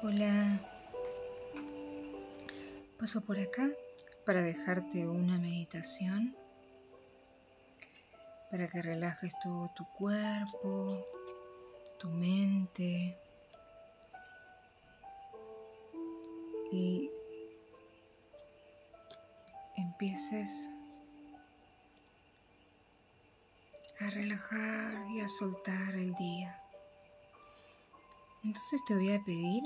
Hola. Paso por acá para dejarte una meditación para que relajes todo tu cuerpo, tu mente y empieces a relajar y a soltar el día. Entonces te voy a pedir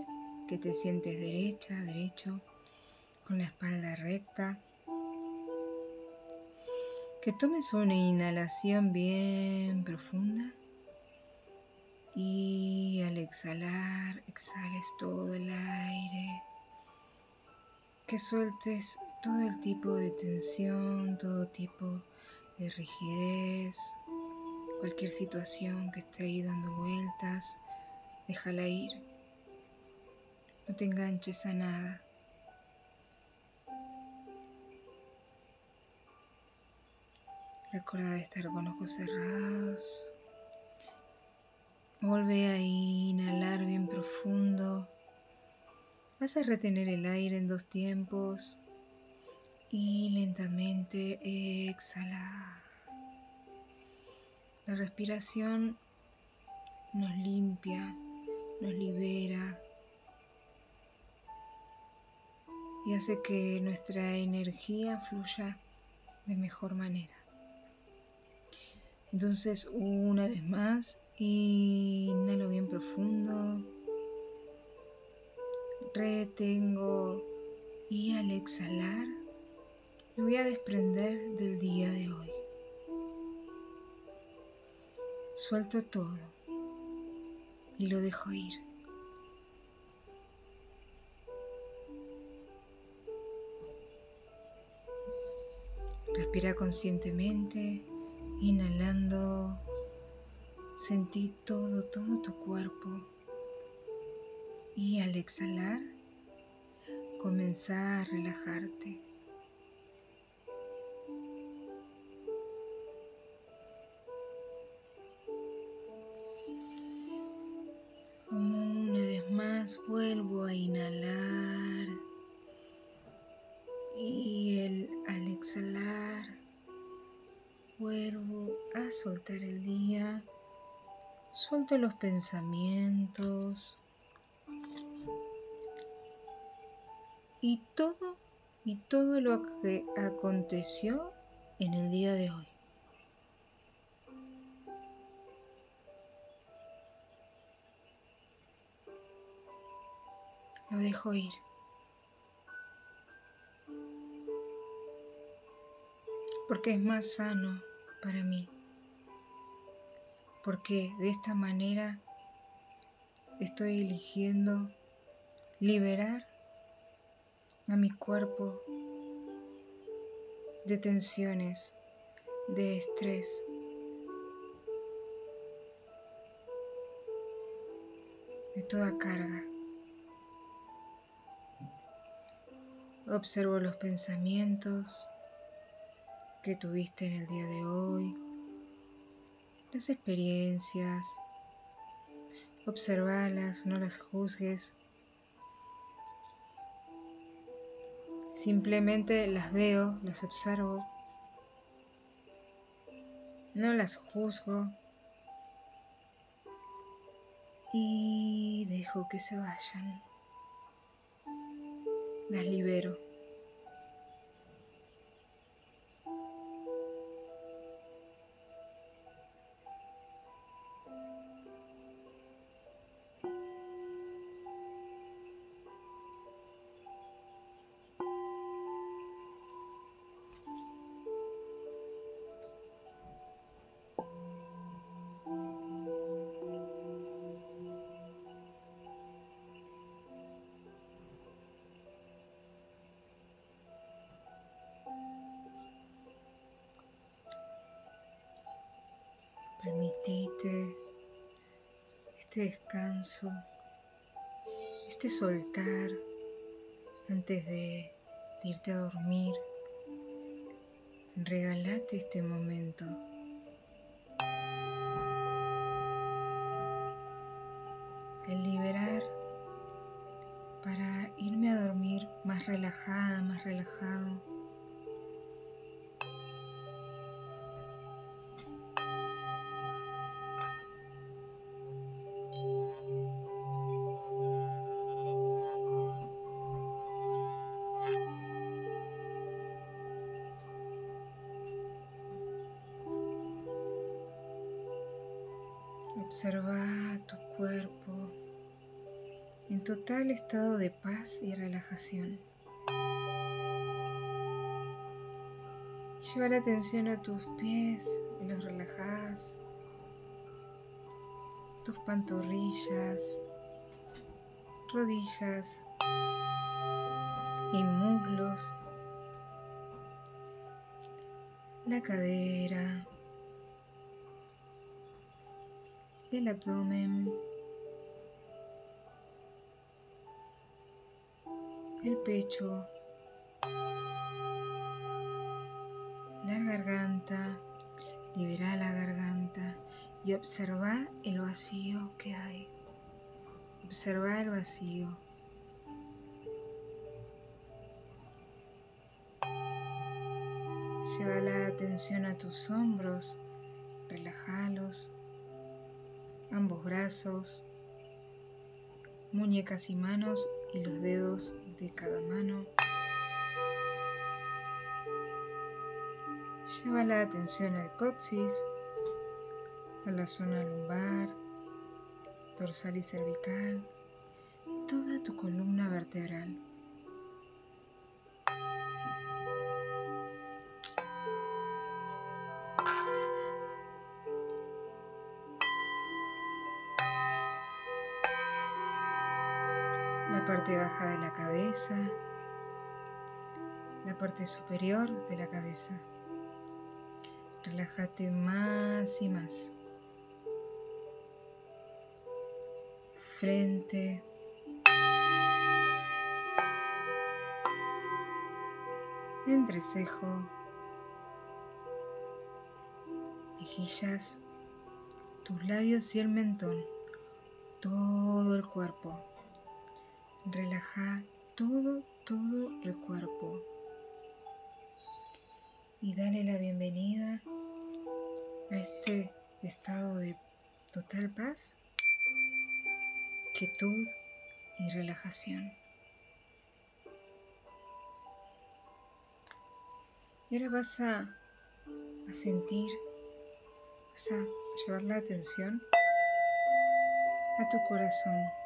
que te sientes derecha, derecho, con la espalda recta. Que tomes una inhalación bien profunda y al exhalar exhales todo el aire. Que sueltes todo el tipo de tensión, todo tipo de rigidez, cualquier situación que esté ahí dando vueltas, déjala ir. No te enganches a nada. Recuerda estar con ojos cerrados. Vuelve a inhalar bien profundo. Vas a retener el aire en dos tiempos y lentamente exhalar. La respiración nos limpia, nos libera, y hace que nuestra energía fluya de mejor manera. Entonces, una vez más, inhalo bien profundo, retengo y al exhalar me voy a desprender del día de hoy. Suelto todo y lo dejo ir. Respira conscientemente, inhalando. Sentí todo, todo tu cuerpo. Y al exhalar, comenzá a relajarte. Vuelvo a soltar el día, suelto los pensamientos y todo y todo lo que aconteció en el día de hoy. Lo dejo ir. porque es más sano para mí, porque de esta manera estoy eligiendo liberar a mi cuerpo de tensiones, de estrés. de toda carga. Observo los pensamientos, que tuviste en el día de hoy, las experiencias, observalas, no las juzgues, simplemente las veo, las observo, no las juzgo. Y dejo que se vayan, las libero. Permitite este descanso, este soltar antes de, irte a dormir. Regalate este momento. El liberar para irme a dormir más relajada, más relajado. Observa tu cuerpo en total estado de paz y relajación. Lleva la atención a tus pies y los relajas, tus pantorrillas, rodillas y muslos, la cadera, el abdomen, el pecho, la garganta, libera la garganta y observa el vacío que hay. Observa el vacío. Lleva la atención a tus hombros, relajalos ambos brazos, muñecas y manos y los dedos de cada mano. Lleva la atención al coxis, a la zona lumbar, dorsal y cervical, toda tu columna vertebral. La parte baja de la cabeza, la parte superior de la cabeza. Relájate más y más. Frente. Entrecejo. Mejillas. Tus labios y el mentón. Todo el cuerpo. Relaja todo, todo el cuerpo. Y dale la bienvenida a este estado de total paz, quietud y relajación. Y ahora vas a, a sentir, vas a llevar la atención a tu corazón.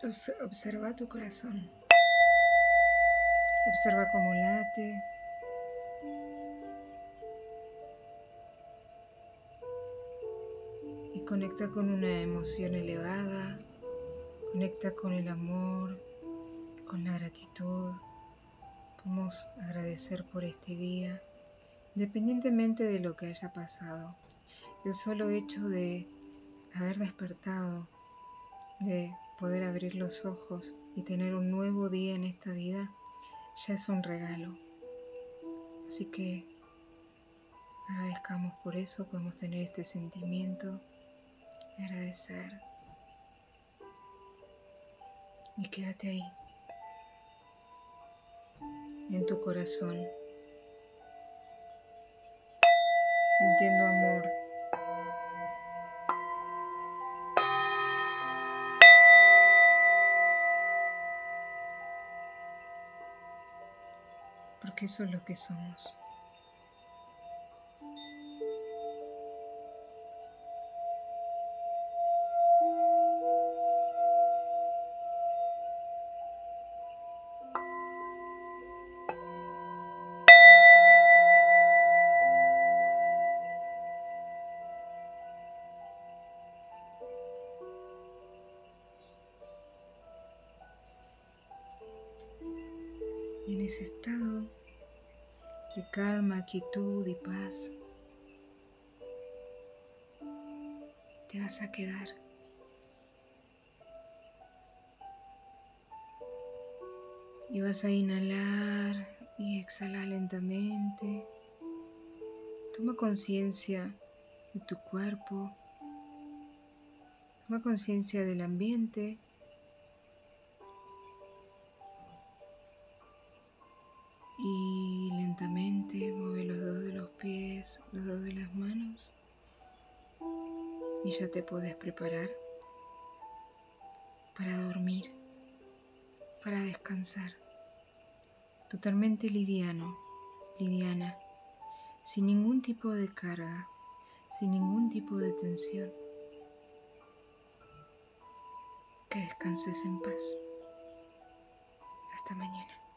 Observa tu corazón. Observa cómo late. Y conecta con una emoción elevada. Conecta con el amor, con la gratitud. Podemos agradecer por este día, independientemente de lo que haya pasado. El solo hecho de haber despertado, de poder abrir los ojos y tener un nuevo día en esta vida ya es un regalo. Así que agradezcamos por eso, podemos tener este sentimiento, agradecer. Y quédate ahí, en tu corazón, sintiendo amor. Porque eso es lo que somos. calma, quietud y paz, te vas a quedar. Y vas a inhalar y exhalar lentamente. Toma conciencia de tu cuerpo. Toma conciencia del ambiente. Y lentamente, mueve los dos de los pies, los dos de las manos y ya te puedes preparar para dormir, para descansar, totalmente liviano, liviana, sin ningún tipo de carga, sin ningún tipo de tensión. Que descanses en paz. Hasta mañana.